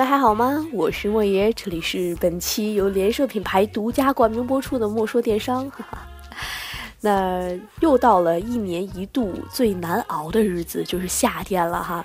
大家还好吗？我是莫爷，这里是本期由联社品牌独家冠名播出的莫说电商。哈哈，那又到了一年一度最难熬的日子，就是夏天了哈。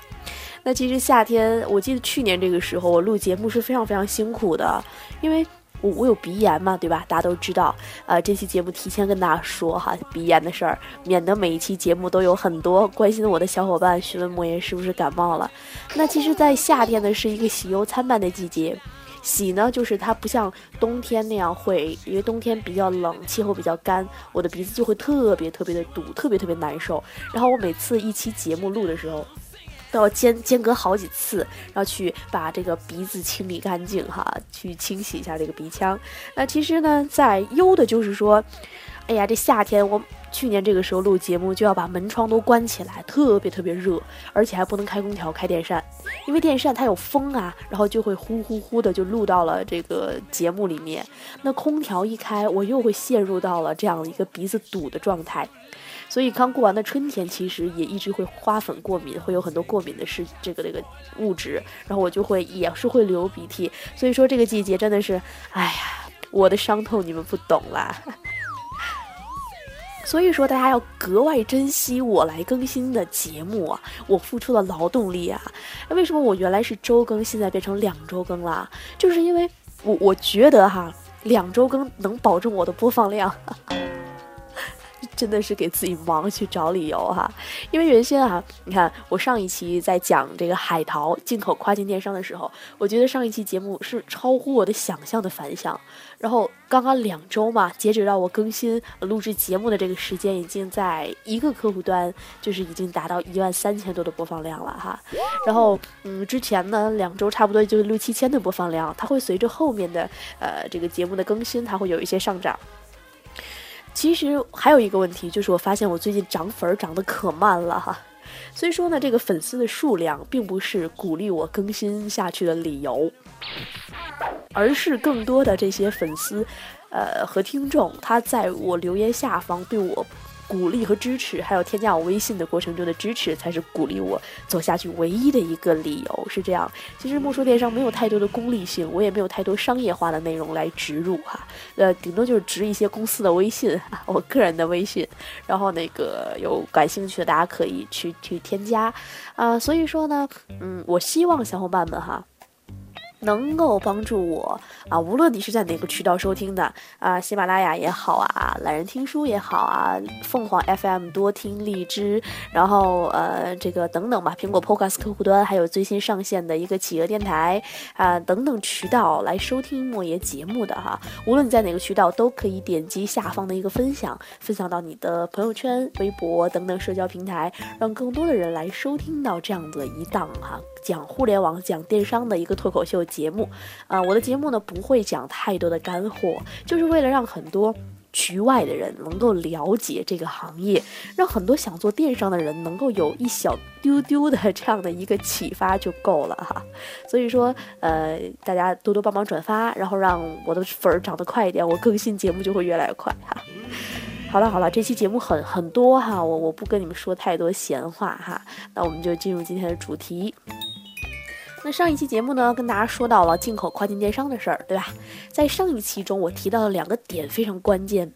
那其实夏天，我记得去年这个时候我录节目是非常非常辛苦的，因为。我有鼻炎嘛，对吧？大家都知道，呃，这期节目提前跟大家说哈，鼻炎的事儿，免得每一期节目都有很多关心我的小伙伴询问莫言是不是感冒了。那其实，在夏天呢，是一个喜忧参半的季节。喜呢，就是它不像冬天那样会，因为冬天比较冷，气候比较干，我的鼻子就会特别特别的堵，特别特别难受。然后我每次一期节目录的时候。都要间间隔好几次，然后去把这个鼻子清理干净哈，去清洗一下这个鼻腔。那其实呢，在忧的就是说，哎呀，这夏天我去年这个时候录节目就要把门窗都关起来，特别特别热，而且还不能开空调、开电扇，因为电扇它有风啊，然后就会呼呼呼的就录到了这个节目里面。那空调一开，我又会陷入到了这样一个鼻子堵的状态。所以刚过完的春天，其实也一直会花粉过敏，会有很多过敏的是这个这个物质，然后我就会也是会流鼻涕。所以说这个季节真的是，哎呀，我的伤痛你们不懂啦。所以说大家要格外珍惜我来更新的节目啊，我付出的劳动力啊。那为什么我原来是周更，现在变成两周更了？就是因为我我觉得哈，两周更能保证我的播放量。真的是给自己忙去找理由哈，因为原先啊，你看我上一期在讲这个海淘进口跨境电商的时候，我觉得上一期节目是超乎我的想象的反响。然后刚刚两周嘛，截止到我更新录制节目的这个时间，已经在一个客户端就是已经达到一万三千多的播放量了哈。然后嗯，之前呢两周差不多就是六七千的播放量，它会随着后面的呃这个节目的更新，它会有一些上涨。其实还有一个问题，就是我发现我最近涨粉涨得可慢了哈，所以说呢，这个粉丝的数量并不是鼓励我更新下去的理由，而是更多的这些粉丝，呃和听众，他在我留言下方对我。鼓励和支持，还有添加我微信的过程中的支持，才是鼓励我走下去唯一的一个理由。是这样，其实莫说电商没有太多的功利性，我也没有太多商业化的内容来植入哈，呃，顶多就是植一些公司的微信，我个人的微信，然后那个有感兴趣的大家可以去去添加，啊，所以说呢，嗯，我希望小伙伴们哈。能够帮助我啊，无论你是在哪个渠道收听的啊，喜马拉雅也好啊，懒人听书也好啊，凤凰 FM 多听荔枝，然后呃这个等等吧，苹果 Podcast 客户端，还有最新上线的一个企鹅电台啊等等渠道来收听莫言节目的哈，无论你在哪个渠道，都可以点击下方的一个分享，分享到你的朋友圈、微博等等社交平台，让更多的人来收听到这样的一档哈。讲互联网、讲电商的一个脱口秀节目，啊，我的节目呢不会讲太多的干货，就是为了让很多局外的人能够了解这个行业，让很多想做电商的人能够有一小丢丢的这样的一个启发就够了哈。所以说，呃，大家多多帮忙转发，然后让我的粉儿涨得快一点，我更新节目就会越来越快哈。好了好了，这期节目很很多哈，我我不跟你们说太多闲话哈，那我们就进入今天的主题。那上一期节目呢，跟大家说到了进口跨境电商的事儿，对吧？在上一期中，我提到了两个点非常关键，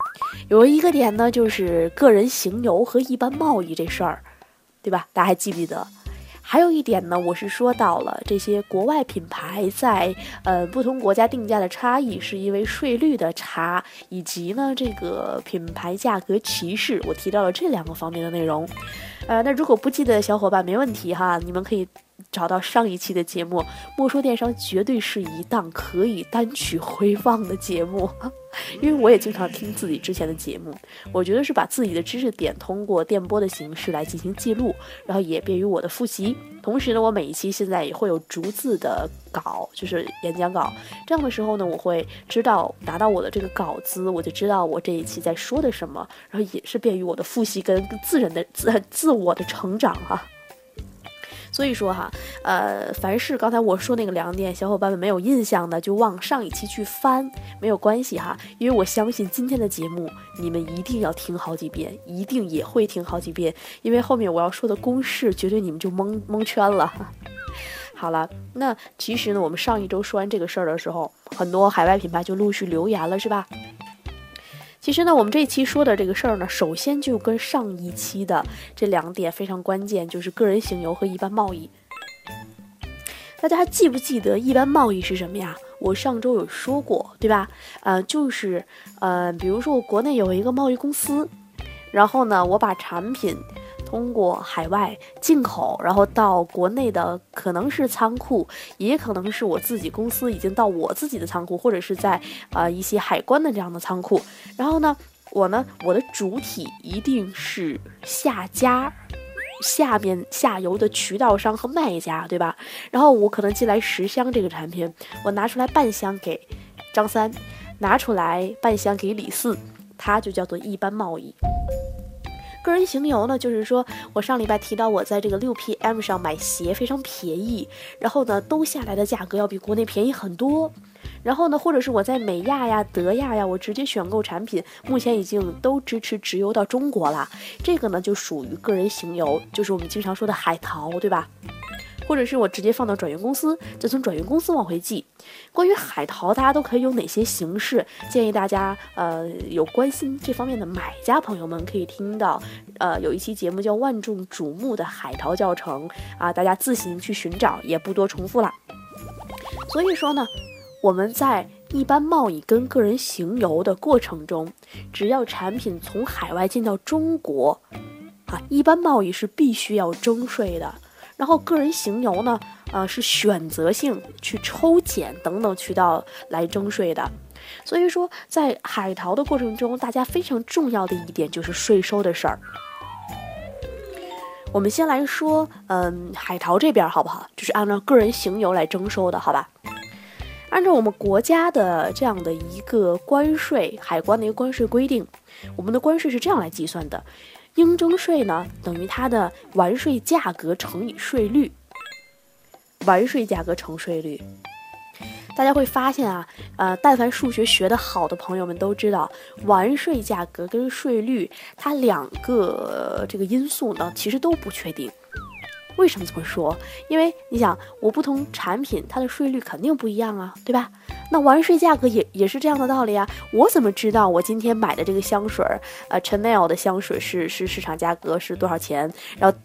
有一个点呢，就是个人行邮和一般贸易这事儿，对吧？大家还记不记得？还有一点呢，我是说到了这些国外品牌在呃不同国家定价的差异，是因为税率的差，以及呢这个品牌价格歧视，我提到了这两个方面的内容。呃，那如果不记得的小伙伴没问题哈，你们可以。找到上一期的节目，莫说电商绝对是一档可以单曲回放的节目，因为我也经常听自己之前的节目，我觉得是把自己的知识点通过电波的形式来进行记录，然后也便于我的复习。同时呢，我每一期现在也会有逐字的稿，就是演讲稿，这样的时候呢，我会知道拿到我的这个稿子，我就知道我这一期在说的什么，然后也是便于我的复习跟自人的自自我的成长哈。所以说哈，呃，凡是刚才我说那个两点，小伙伴们没有印象的，就往上一期去翻，没有关系哈，因为我相信今天的节目你们一定要听好几遍，一定也会听好几遍，因为后面我要说的公式绝对你们就蒙蒙圈了。好了，那其实呢，我们上一周说完这个事儿的时候，很多海外品牌就陆续留言了，是吧？其实呢，我们这一期说的这个事儿呢，首先就跟上一期的这两点非常关键，就是个人行游和一般贸易。大家还记不记得一般贸易是什么呀？我上周有说过，对吧？呃，就是呃，比如说我国内有一个贸易公司，然后呢，我把产品通过海外进口，然后到国内的可能是仓库，也可能是我自己公司已经到我自己的仓库，或者是在呃一些海关的这样的仓库，然后呢，我呢，我的主体一定是下家。下面下游的渠道商和卖家，对吧？然后我可能进来十箱这个产品，我拿出来半箱给张三，拿出来半箱给李四，它就叫做一般贸易。个人行邮呢，就是说我上礼拜提到我在这个六 PM 上买鞋非常便宜，然后呢都下来的价格要比国内便宜很多。然后呢，或者是我在美亚呀、德亚呀，我直接选购产品，目前已经都支持直邮到中国了。这个呢，就属于个人行邮，就是我们经常说的海淘，对吧？或者是我直接放到转运公司，再从转运公司往回寄。关于海淘，大家都可以有哪些形式？建议大家，呃，有关心这方面的买家朋友们可以听到，呃，有一期节目叫万众瞩目的海淘教程啊，大家自行去寻找，也不多重复了。所以说呢。我们在一般贸易跟个人行邮的过程中，只要产品从海外进到中国，啊，一般贸易是必须要征税的。然后个人行邮呢，呃，是选择性去抽检等等渠道来征税的。所以说，在海淘的过程中，大家非常重要的一点就是税收的事儿。我们先来说，嗯，海淘这边好不好？就是按照个人行邮来征收的，好吧？按照我们国家的这样的一个关税海关的一个关税规定，我们的关税是这样来计算的：应征税呢等于它的完税价格乘以税率。完税价格乘税率，大家会发现啊，呃，但凡数学学得好的朋友们都知道，完税价格跟税率它两个这个因素呢，其实都不确定。为什么这么说？因为你想，我不同产品它的税率肯定不一样啊，对吧？那完税价格也也是这样的道理啊。我怎么知道我今天买的这个香水，呃，Chanel 的香水是是市场价格是多少钱？然后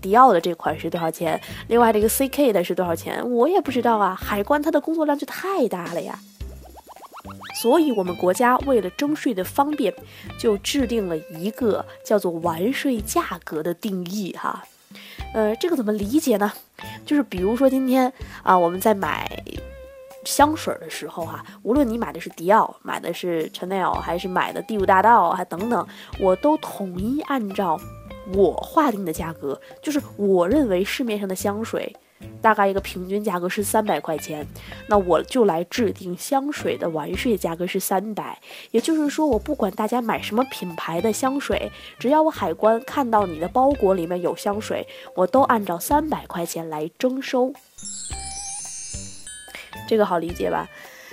迪奥的这款是多少钱？另外这个 CK 的是多少钱？我也不知道啊。海关它的工作量就太大了呀。所以，我们国家为了征税的方便，就制定了一个叫做完税价格的定义哈。呃，这个怎么理解呢？就是比如说今天啊，我们在买香水的时候哈，无论你买的是迪奥，买的是 Chanel，还是买的第五大道，还等等，我都统一按照我划定的价格，就是我认为市面上的香水。大概一个平均价格是三百块钱，那我就来制定香水的完税价格是三百。也就是说，我不管大家买什么品牌的香水，只要我海关看到你的包裹里面有香水，我都按照三百块钱来征收。这个好理解吧？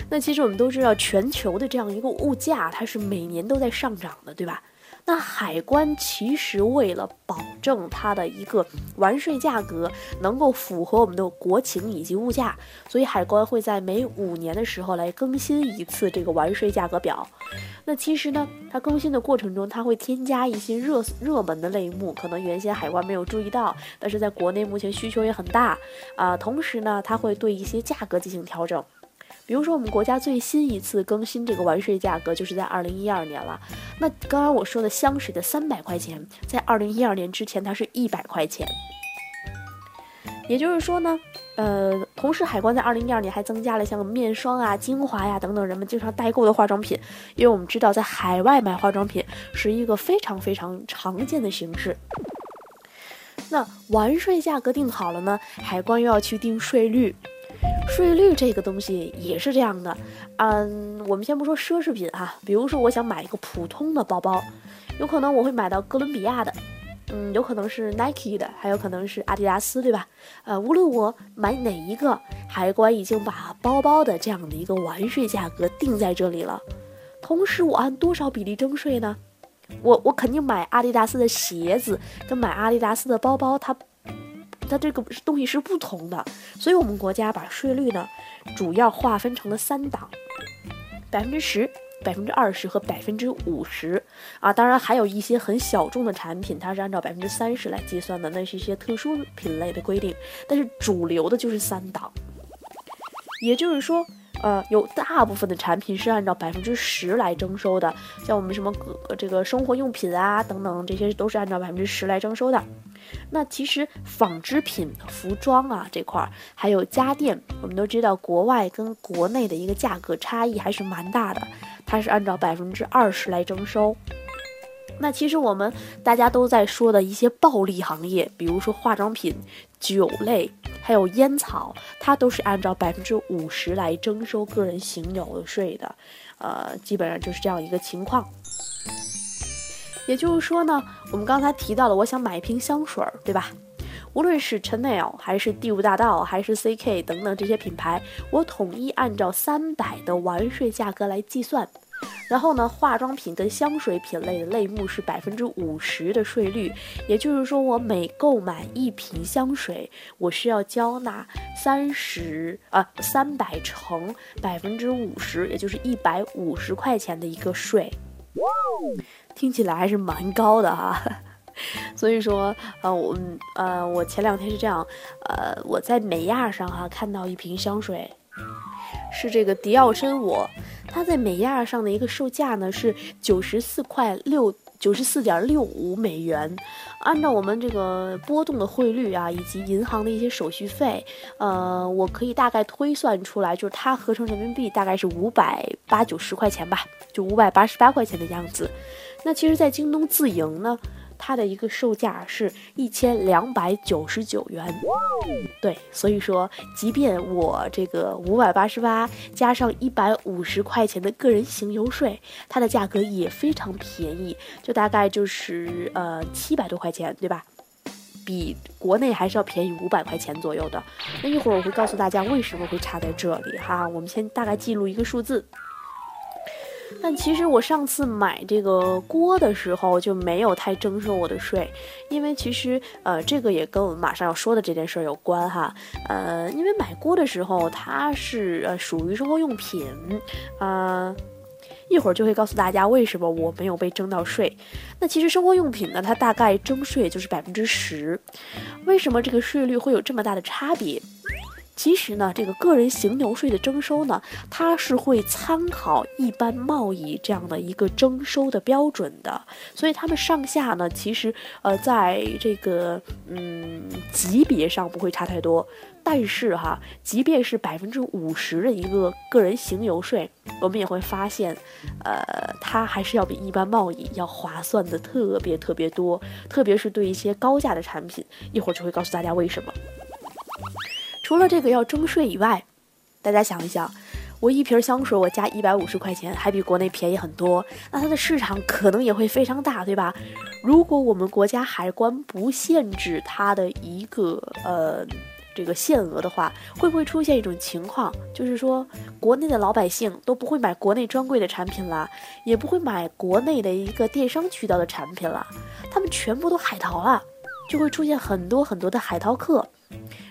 那其实我们都知道，全球的这样一个物价，它是每年都在上涨的，对吧？那海关其实为了保证它的一个完税价格能够符合我们的国情以及物价，所以海关会在每五年的时候来更新一次这个完税价格表。那其实呢，它更新的过程中，它会添加一些热热门的类目，可能原先海关没有注意到，但是在国内目前需求也很大啊。同时呢，它会对一些价格进行调整。比如说，我们国家最新一次更新这个完税价格，就是在二零一二年了。那刚刚我说的香水的三百块钱，在二零一二年之前，它是一百块钱。也就是说呢，呃，同时海关在二零一二年还增加了像面霜啊、精华呀等等人们经常代购的化妆品，因为我们知道在海外买化妆品是一个非常非常常见的形式。那完税价格定好了呢，海关又要去定税率。税率这个东西也是这样的，嗯，我们先不说奢侈品哈，比如说我想买一个普通的包包，有可能我会买到哥伦比亚的，嗯，有可能是 Nike 的，还有可能是阿迪达斯，对吧？呃，无论我买哪一个，海关已经把包包的这样的一个完税价格定在这里了。同时，我按多少比例征税呢？我我肯定买阿迪达斯的鞋子跟买阿迪达斯的包包，它。它这个东西是不同的。所以我们国家把税率呢，主要划分成了三档，百分之十。百分之二十和百分之五十啊，当然还有一些很小众的产品，它是按照百分之三十来计算的，那是一些特殊品类的规定。但是主流的就是三档，也就是说，呃，有大部分的产品是按照百分之十来征收的，像我们什么这个生活用品啊等等，这些都是按照百分之十来征收的。那其实纺织品、服装啊这块儿，还有家电，我们都知道国外跟国内的一个价格差异还是蛮大的，它是按照百分之二十来征收。那其实我们大家都在说的一些暴利行业，比如说化妆品、酒类，还有烟草，它都是按照百分之五十来征收个人行有税的，呃，基本上就是这样一个情况。也就是说呢，我们刚才提到了，我想买一瓶香水儿，对吧？无论是 Chanel 还是第五大道，还是 CK 等等这些品牌，我统一按照三百的完税价格来计算。然后呢，化妆品跟香水品类的类目是百分之五十的税率。也就是说，我每购买一瓶香水，我需要交纳三十啊三百乘百分之五十，也就是一百五十块钱的一个税。听起来还是蛮高的哈，所以说，呃，我，呃，我前两天是这样，呃，我在美亚上哈看到一瓶香水，是这个迪奥真我，它在美亚上的一个售价呢是九十四块六。九十四点六五美元，按照我们这个波动的汇率啊，以及银行的一些手续费，呃，我可以大概推算出来，就是它合成人民币大概是五百八九十块钱吧，就五百八十八块钱的样子。那其实，在京东自营呢。它的一个售价是一千两百九十九元，对，所以说，即便我这个五百八十八加上一百五十块钱的个人行邮税，它的价格也非常便宜，就大概就是呃七百多块钱，对吧？比国内还是要便宜五百块钱左右的。那一会儿我会告诉大家为什么会差在这里哈，我们先大概记录一个数字。但其实我上次买这个锅的时候就没有太征收我的税，因为其实呃这个也跟我们马上要说的这件事儿有关哈，呃因为买锅的时候它是呃属于生活用品，啊一会儿就会告诉大家为什么我没有被征到税。那其实生活用品呢，它大概征税就是百分之十，为什么这个税率会有这么大的差别？其实呢，这个个人行邮税的征收呢，它是会参考一般贸易这样的一个征收的标准的，所以他们上下呢，其实呃，在这个嗯级别上不会差太多。但是哈，即便是百分之五十的一个个人行邮税，我们也会发现，呃，它还是要比一般贸易要划算的特别特别多，特别是对一些高价的产品，一会儿就会告诉大家为什么。除了这个要征税以外，大家想一想，我一瓶香水我加一百五十块钱，还比国内便宜很多，那它的市场可能也会非常大，对吧？如果我们国家海关不限制它的一个呃这个限额的话，会不会出现一种情况，就是说国内的老百姓都不会买国内专柜的产品了，也不会买国内的一个电商渠道的产品了，他们全部都海淘了，就会出现很多很多的海淘客。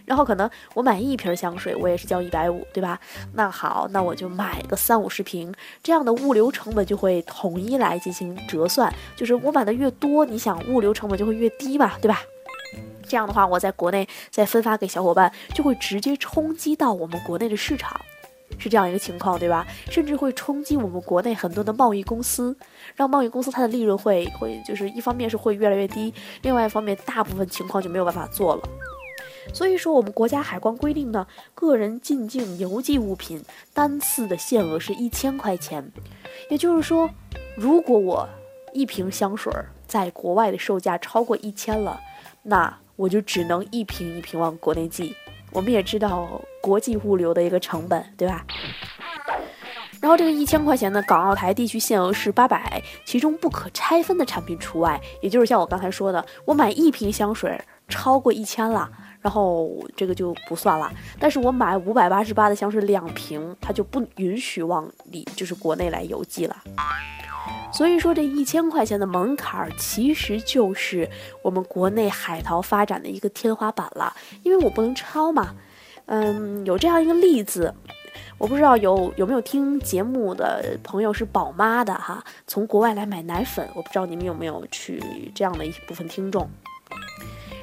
然后可能我买一瓶香水，我也是交一百五，对吧？那好，那我就买个三五十瓶，这样的物流成本就会统一来进行折算。就是我买的越多，你想物流成本就会越低嘛，对吧？这样的话，我在国内再分发给小伙伴，就会直接冲击到我们国内的市场，是这样一个情况，对吧？甚至会冲击我们国内很多的贸易公司，让贸易公司它的利润会会就是一方面是会越来越低，另外一方面大部分情况就没有办法做了。所以说，我们国家海关规定呢，个人进境邮寄物品单次的限额是一千块钱。也就是说，如果我一瓶香水在国外的售价超过一千了，那我就只能一瓶一瓶往国内寄。我们也知道国际物流的一个成本，对吧？然后这个一千块钱呢，港澳台地区限额是八百，其中不可拆分的产品除外。也就是像我刚才说的，我买一瓶香水超过一千了。然后这个就不算了，但是我买五百八十八的香水两瓶，它就不允许往里就是国内来邮寄了。所以说这一千块钱的门槛儿其实就是我们国内海淘发展的一个天花板了，因为我不能超嘛。嗯，有这样一个例子，我不知道有有没有听节目的朋友是宝妈的哈，从国外来买奶粉，我不知道你们有没有去这样的一部分听众。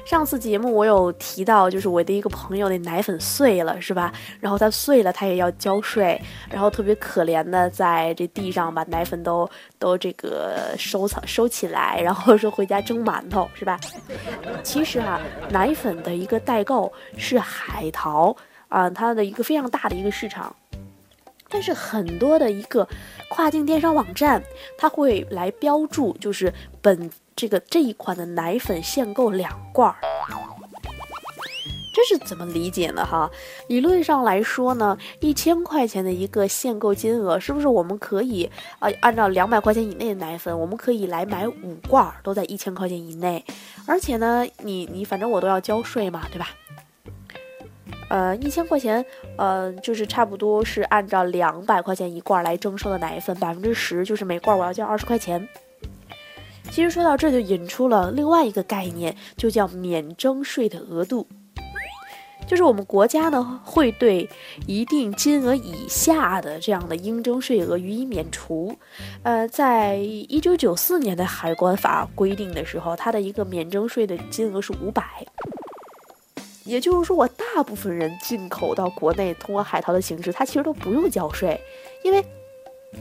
上次节目我有提到，就是我的一个朋友那奶粉碎了，是吧？然后他碎了，他也要交税，然后特别可怜的在这地上把奶粉都都这个收藏收起来，然后说回家蒸馒头，是吧？其实哈，奶粉的一个代购是海淘啊，它的一个非常大的一个市场，但是很多的一个跨境电商网站，它会来标注，就是本。这个这一款的奶粉限购两罐儿，这是怎么理解呢？哈，理论上来说呢，一千块钱的一个限购金额，是不是我们可以啊，按照两百块钱以内的奶粉，我们可以来买五罐儿，都在一千块钱以内。而且呢，你你反正我都要交税嘛，对吧？呃，一千块钱，呃，就是差不多是按照两百块钱一罐来征收的奶粉，百分之十就是每罐我要交二十块钱。其实说到这就引出了另外一个概念，就叫免征税的额度。就是我们国家呢会对一定金额以下的这样的应征税额予以免除。呃，在一九九四年的海关法规定的时候，它的一个免征税的金额是五百。也就是说，我大部分人进口到国内通过海淘的形式，它其实都不用交税，因为。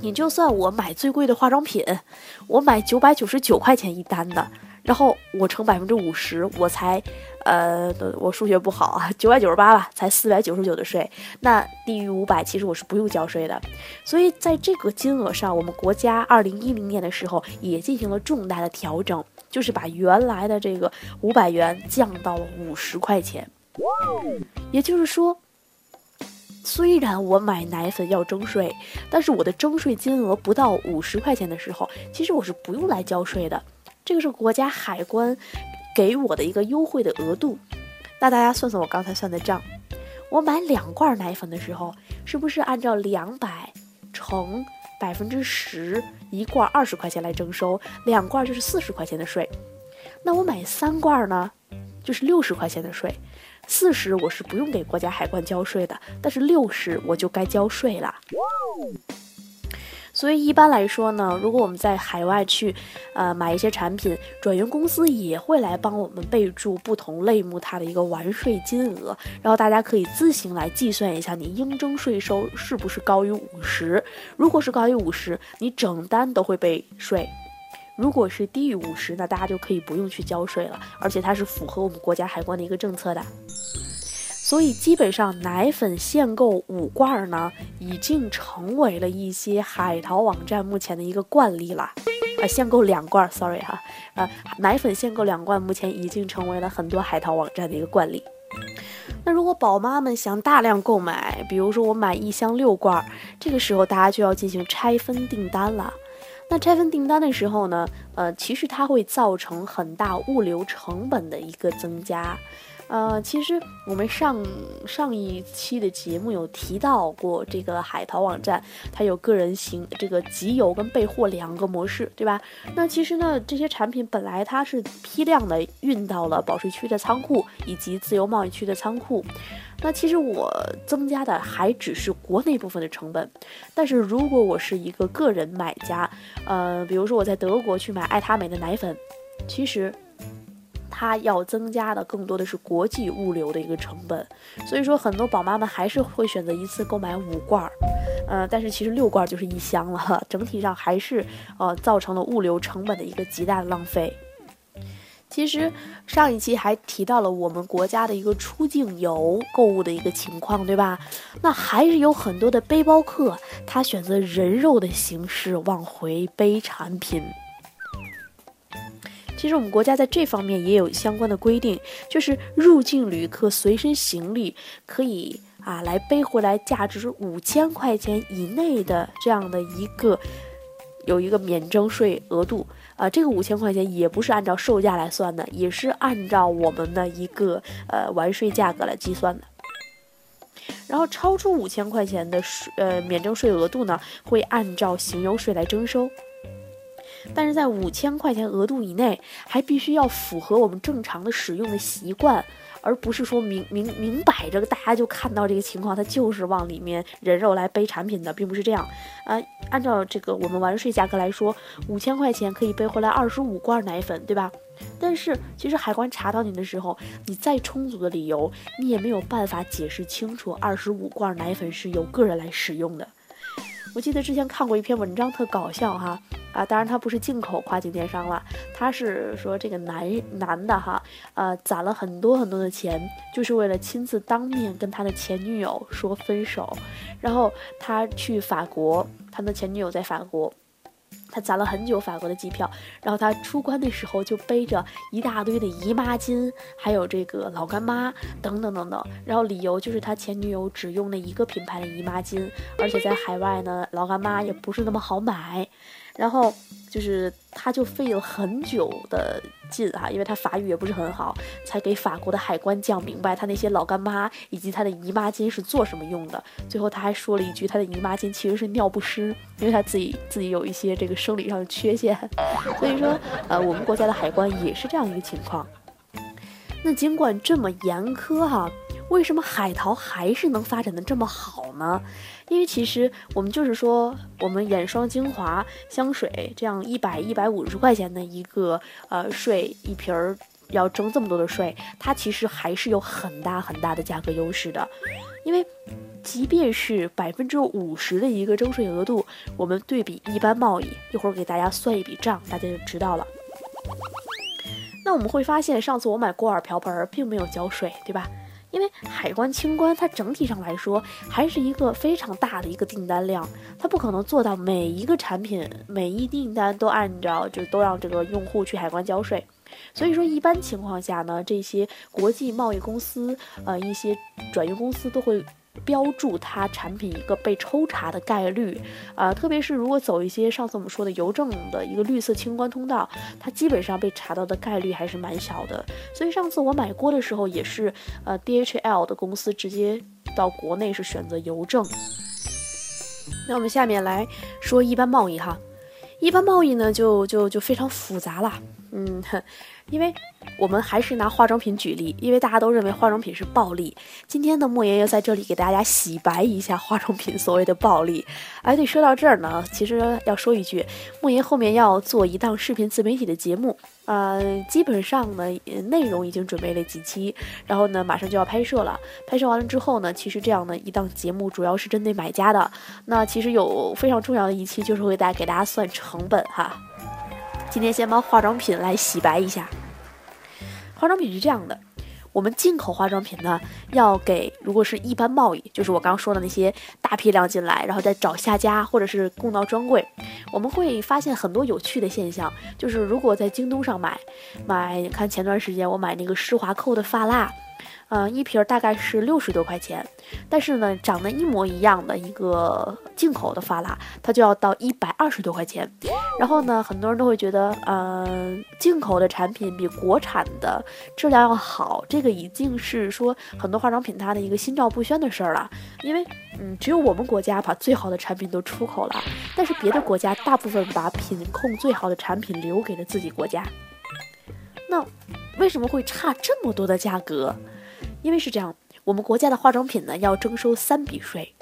你就算我买最贵的化妆品，我买九百九十九块钱一单的，然后我乘百分之五十，我才，呃，我数学不好啊，九百九十八吧，才四百九十九的税。那低于五百，其实我是不用交税的。所以在这个金额上，我们国家二零一零年的时候也进行了重大的调整，就是把原来的这个五百元降到了五十块钱。也就是说。虽然我买奶粉要征税，但是我的征税金额不到五十块钱的时候，其实我是不用来交税的。这个是国家海关给我的一个优惠的额度。那大家算算我刚才算的账，我买两罐奶粉的时候，是不是按照两百乘百分之十，一罐二十块钱来征收，两罐就是四十块钱的税？那我买三罐呢，就是六十块钱的税。四十我是不用给国家海关交税的，但是六十我就该交税了。所以一般来说呢，如果我们在海外去，呃买一些产品，转运公司也会来帮我们备注不同类目它的一个完税金额，然后大家可以自行来计算一下你应征税收是不是高于五十。如果是高于五十，你整单都会被税。如果是低于五十，那大家就可以不用去交税了，而且它是符合我们国家海关的一个政策的。所以基本上奶粉限购五罐呢，已经成为了一些海淘网站目前的一个惯例了。啊，限购两罐，sorry 哈，啊，奶粉限购两罐，目前已经成为了很多海淘网站的一个惯例。那如果宝妈们想大量购买，比如说我买一箱六罐，这个时候大家就要进行拆分订单了。那拆分订单的时候呢，呃，其实它会造成很大物流成本的一个增加。呃，其实我们上上一期的节目有提到过，这个海淘网站它有个人行这个集邮跟备货两个模式，对吧？那其实呢，这些产品本来它是批量的运到了保税区的仓库以及自由贸易区的仓库，那其实我增加的还只是国内部分的成本。但是如果我是一个个人买家，呃，比如说我在德国去买爱他美的奶粉，其实。它要增加的更多的是国际物流的一个成本，所以说很多宝妈们还是会选择一次购买五罐儿，呃，但是其实六罐儿就是一箱了，整体上还是呃造成了物流成本的一个极大的浪费。其实上一期还提到了我们国家的一个出境游购物的一个情况，对吧？那还是有很多的背包客，他选择人肉的形式往回背产品。其实我们国家在这方面也有相关的规定，就是入境旅客随身行李可以啊来背回来价值五千块钱以内的这样的一个有一个免征税额度啊，这个五千块钱也不是按照售价来算的，也是按照我们的一个呃完税价格来计算的。然后超出五千块钱的税呃免征税额度呢，会按照行邮税来征收。但是在五千块钱额度以内，还必须要符合我们正常的使用的习惯。而不是说明明明摆着，大家就看到这个情况，它就是往里面人肉来背产品的，并不是这样。呃，按照这个我们完税价格来说，五千块钱可以背回来二十五罐奶粉，对吧？但是其实海关查到你的时候，你再充足的理由，你也没有办法解释清楚二十五罐奶粉是由个人来使用的。我记得之前看过一篇文章，特搞笑哈。啊，当然他不是进口跨境电商了，他是说这个男男的哈，呃，攒了很多很多的钱，就是为了亲自当面跟他的前女友说分手，然后他去法国，他的前女友在法国。他攒了很久法国的机票，然后他出关的时候就背着一大堆的姨妈巾，还有这个老干妈等等等等，然后理由就是他前女友只用了一个品牌的姨妈巾，而且在海外呢，老干妈也不是那么好买。然后就是他就费了很久的劲哈，因为他法语也不是很好，才给法国的海关讲明白他那些老干妈以及他的姨妈巾是做什么用的。最后他还说了一句，他的姨妈巾其实是尿不湿，因为他自己自己有一些这个生理上的缺陷。所以说，呃，我们国家的海关也是这样一个情况。那尽管这么严苛哈。为什么海淘还是能发展的这么好呢？因为其实我们就是说，我们眼霜、精华、香水这样一百、一百五十块钱的一个呃税一瓶儿，要征这么多的税，它其实还是有很大很大的价格优势的。因为即便是百分之五十的一个征税额度，我们对比一般贸易，一会儿给大家算一笔账，大家就知道了。那我们会发现，上次我买锅碗瓢盆并没有交税，对吧？因为海关清关，它整体上来说还是一个非常大的一个订单量，它不可能做到每一个产品每一订单都按照就都让这个用户去海关交税，所以说一般情况下呢，这些国际贸易公司呃一些转运公司都会。标注它产品一个被抽查的概率，啊，特别是如果走一些上次我们说的邮政的一个绿色清关通道，它基本上被查到的概率还是蛮小的。所以上次我买锅的时候也是，呃，DHL 的公司直接到国内是选择邮政。那我们下面来说一般贸易哈，一般贸易呢就就就非常复杂了，嗯。因为我们还是拿化妆品举例，因为大家都认为化妆品是暴利。今天呢，莫言要在这里给大家洗白一下化妆品所谓的暴利。哎，对，说到这儿呢，其实要说一句，莫言后面要做一档视频自媒体的节目，呃，基本上呢，内容已经准备了几期，然后呢，马上就要拍摄了。拍摄完了之后呢，其实这样的一档节目主要是针对买家的。那其实有非常重要的一期，就是会大给大家算成本哈。今天先帮化妆品来洗白一下。化妆品是这样的，我们进口化妆品呢，要给如果是一般贸易，就是我刚刚说的那些大批量进来，然后再找下家或者是供到专柜，我们会发现很多有趣的现象。就是如果在京东上买，买看前段时间我买那个施华蔻的发蜡。嗯，一瓶大概是六十多块钱，但是呢，长得一模一样的一个进口的发蜡，它就要到一百二十多块钱。然后呢，很多人都会觉得，嗯，进口的产品比国产的质量要好，这个已经是说很多化妆品它的一个心照不宣的事儿了。因为，嗯，只有我们国家把最好的产品都出口了，但是别的国家大部分把品控最好的产品留给了自己国家。那为什么会差这么多的价格？因为是这样，我们国家的化妆品呢要征收三笔税。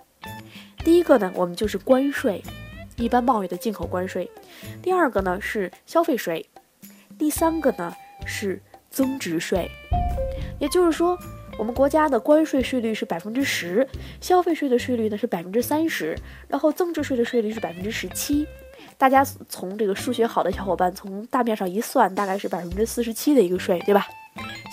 第一个呢，我们就是关税，一般贸易的进口关税；第二个呢是消费税；第三个呢是增值税。也就是说，我们国家的关税税率是百分之十，消费税的税率呢是百分之三十，然后增值税的税率是百分之十七。大家从这个数学好的小伙伴从大面上一算，大概是百分之四十七的一个税，对吧？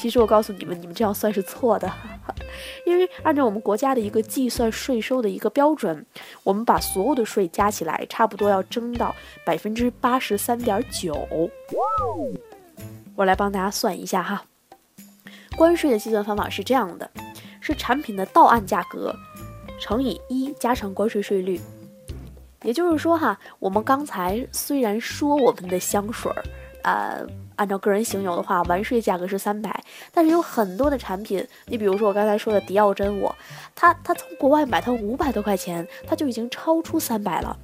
其实我告诉你们，你们这样算是错的，因为按照我们国家的一个计算税收的一个标准，我们把所有的税加起来，差不多要征到百分之八十三点九。我来帮大家算一下哈，关税的计算方法是这样的：是产品的到岸价格乘以一加上关税税率。也就是说哈，我们刚才虽然说我们的香水儿，呃。按照个人行有的话，完税价格是三百，但是有很多的产品，你比如说我刚才说的迪奥真我，它它从国外买它五百多块钱，它就已经超出三百了。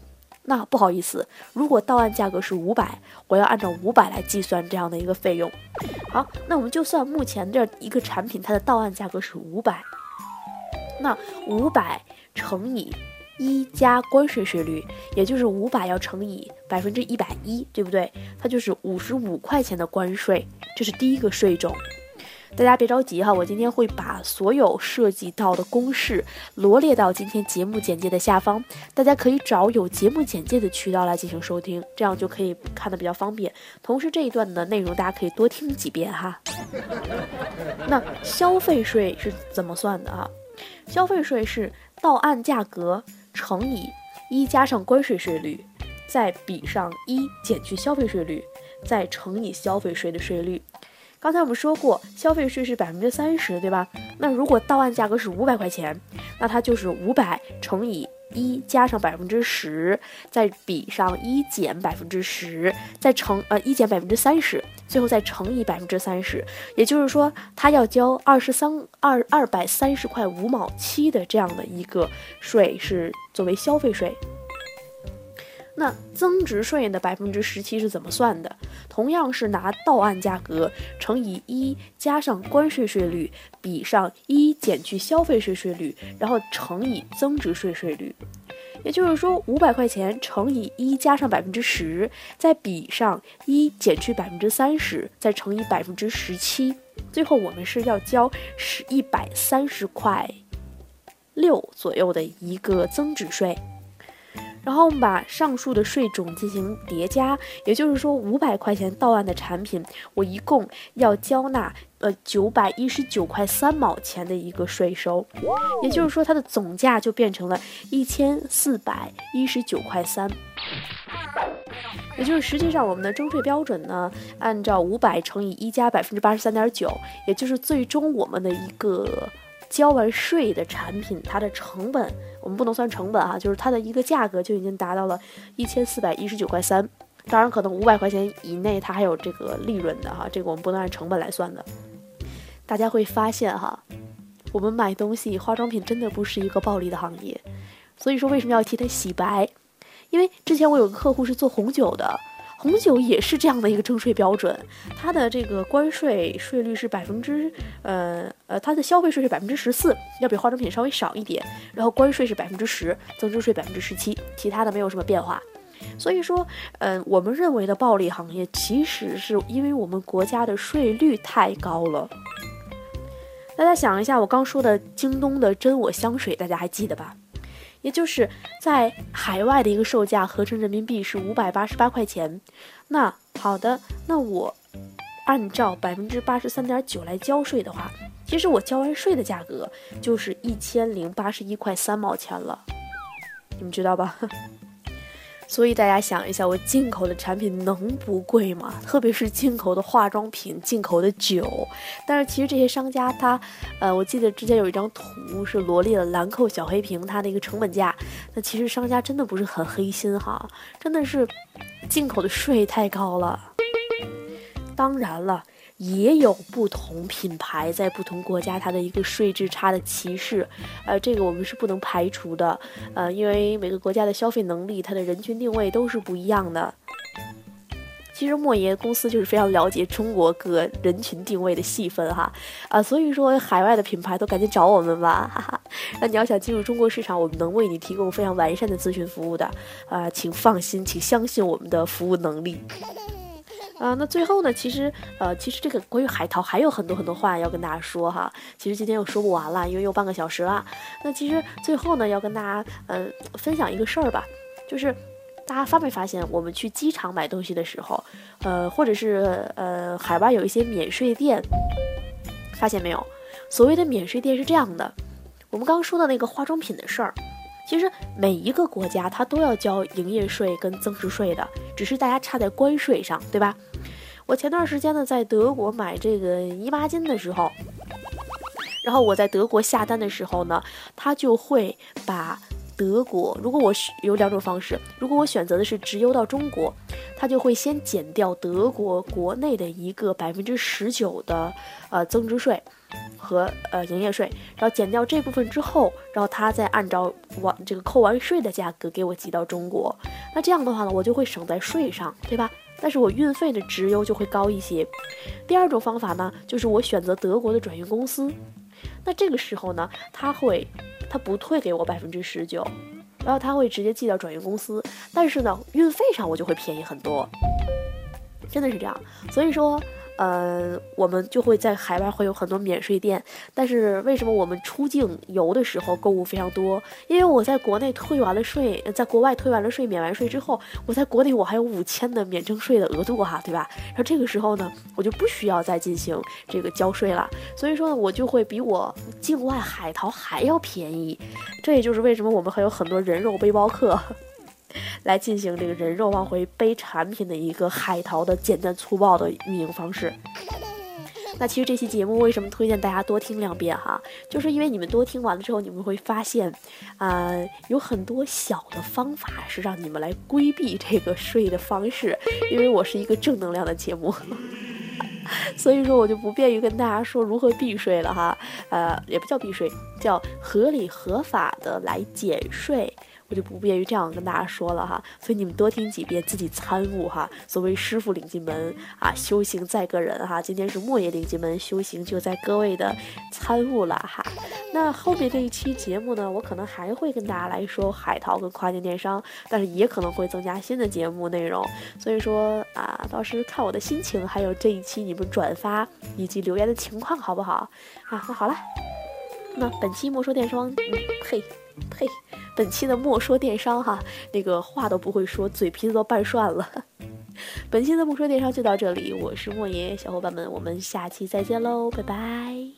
那不好意思，如果到岸价格是五百，我要按照五百来计算这样的一个费用。好，那我们就算目前这一个产品它的到岸价格是五百，那五百乘以一加关税税率，也就是五百要乘以百分之一百一，对不对？它就是五十五块钱的关税，这是第一个税种。大家别着急哈，我今天会把所有涉及到的公式罗列到今天节目简介的下方，大家可以找有节目简介的渠道来进行收听，这样就可以看的比较方便。同时这一段的内容大家可以多听几遍哈。那消费税是怎么算的啊？消费税是到岸价格乘以一加上关税税率，再比上一减去消费税率，再乘以消费税的税率。刚才我们说过，消费税是百分之三十，对吧？那如果到岸价格是五百块钱，那它就是五百乘以一加上百分之十，再比上一减百分之十，再乘呃一减百分之三十，最后再乘以百分之三十，也就是说，他要交二十三二二百三十块五毛七的这样的一个税，是作为消费税。那增值税的百分之十七是怎么算的？同样是拿到岸价格乘以一加上关税税率，比上一减去消费税税率，然后乘以增值税税率。也就是说，五百块钱乘以一加上百分之十，再比上一减去百分之三十，再乘以百分之十七，最后我们是要交是一百三十块六左右的一个增值税。然后我们把上述的税种进行叠加，也就是说，五百块钱到岸的产品，我一共要交纳呃九百一十九块三毛钱的一个税收，也就是说，它的总价就变成了一千四百一十九块三。也就是实际上我们的征税标准呢，按照五百乘以一加百分之八十三点九，也就是最终我们的一个。交完税的产品，它的成本我们不能算成本啊，就是它的一个价格就已经达到了一千四百一十九块三。当然，可能五百块钱以内它还有这个利润的哈，这个我们不能按成本来算的。大家会发现哈，我们买东西化妆品真的不是一个暴利的行业。所以说为什么要替它洗白？因为之前我有个客户是做红酒的。红酒也是这样的一个征税标准，它的这个关税税率是百分之，呃呃，它的消费税是百分之十四，要比化妆品稍微少一点，然后关税是百分之十，增值税百分之十七，其他的没有什么变化。所以说，嗯，我们认为的暴利行业，其实是因为我们国家的税率太高了。大家想一下，我刚说的京东的真我香水，大家还记得吧？也就是在海外的一个售价合成人民币是五百八十八块钱，那好的，那我按照百分之八十三点九来交税的话，其实我交完税的价格就是一千零八十一块三毛钱了，你们知道吧？所以大家想一下，我进口的产品能不贵吗？特别是进口的化妆品、进口的酒。但是其实这些商家他，呃，我记得之前有一张图是罗列了兰蔻小黑瓶它的一个成本价。那其实商家真的不是很黑心哈，真的是进口的税太高了。当然了。也有不同品牌在不同国家它的一个税制差的歧视，呃，这个我们是不能排除的，呃，因为每个国家的消费能力、它的人群定位都是不一样的。其实莫言公司就是非常了解中国各人群定位的细分哈，啊，所以说海外的品牌都赶紧找我们吧，哈哈。那你要想进入中国市场，我们能为你提供非常完善的咨询服务的，啊，请放心，请相信我们的服务能力。啊，那最后呢？其实，呃，其实这个关于海淘还有很多很多话要跟大家说哈。其实今天又说不完了，因为又半个小时了。那其实最后呢，要跟大家，呃，分享一个事儿吧，就是大家发没发现，我们去机场买东西的时候，呃，或者是呃，海外有一些免税店，发现没有？所谓的免税店是这样的，我们刚刚说的那个化妆品的事儿。其实每一个国家它都要交营业税跟增值税的，只是大家差在关税上，对吧？我前段时间呢在德国买这个姨妈巾的时候，然后我在德国下单的时候呢，他就会把德国，如果我有两种方式，如果我选择的是直邮到中国，他就会先减掉德国国内的一个百分之十九的呃增值税。和呃营业税，然后减掉这部分之后，然后他再按照完这个扣完税的价格给我寄到中国。那这样的话呢，我就会省在税上，对吧？但是我运费的直邮就会高一些。第二种方法呢，就是我选择德国的转运公司。那这个时候呢，他会他不退给我百分之十九，然后他会直接寄到转运公司，但是呢，运费上我就会便宜很多，真的是这样。所以说。呃，我们就会在海外会有很多免税店，但是为什么我们出境游的时候购物非常多？因为我在国内退完了税，在国外退完了税，免完税之后，我在国内我还有五千的免征税的额度哈，对吧？然后这个时候呢，我就不需要再进行这个交税了，所以说呢，我就会比我境外海淘还要便宜。这也就是为什么我们还有很多人肉背包客。来进行这个人肉往回背产品的一个海淘的简单粗暴的运营方式。那其实这期节目为什么推荐大家多听两遍哈？就是因为你们多听完了之后，你们会发现，啊，有很多小的方法是让你们来规避这个税的方式。因为我是一个正能量的节目，所以说我就不便于跟大家说如何避税了哈。呃，也不叫避税，叫合理合法的来减税。我就不便于这样跟大家说了哈，所以你们多听几遍，自己参悟哈。所谓师傅领进门啊，修行在个人哈。今天是莫爷领进门，修行就在各位的参悟了哈。那后面这一期节目呢，我可能还会跟大家来说海淘跟跨境电商，但是也可能会增加新的节目内容。所以说啊，到时看我的心情，还有这一期你们转发以及留言的情况好不好？啊，那好了，那本期莫说电商，嗯，呸。呸！本期的莫说电商哈，那个话都不会说，嘴皮子都拌涮了。本期的莫说电商就到这里，我是莫爷，小伙伴们，我们下期再见喽，拜拜。